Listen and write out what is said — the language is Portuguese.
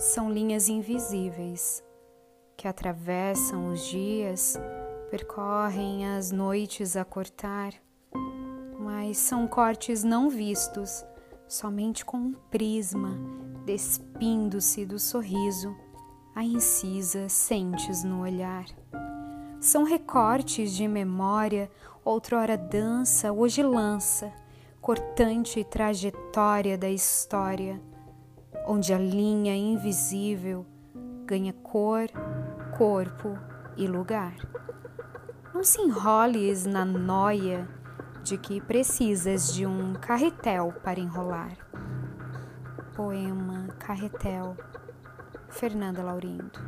são linhas invisíveis que atravessam os dias, percorrem as noites a cortar, mas são cortes não vistos, somente com um prisma, despindo-se do sorriso, a incisa sentes no olhar. São recortes de memória, outrora dança, hoje lança, cortante trajetória da história onde a linha invisível ganha cor, corpo e lugar. Não se enroles na noia de que precisas de um carretel para enrolar. Poema Carretel, Fernanda Laurindo.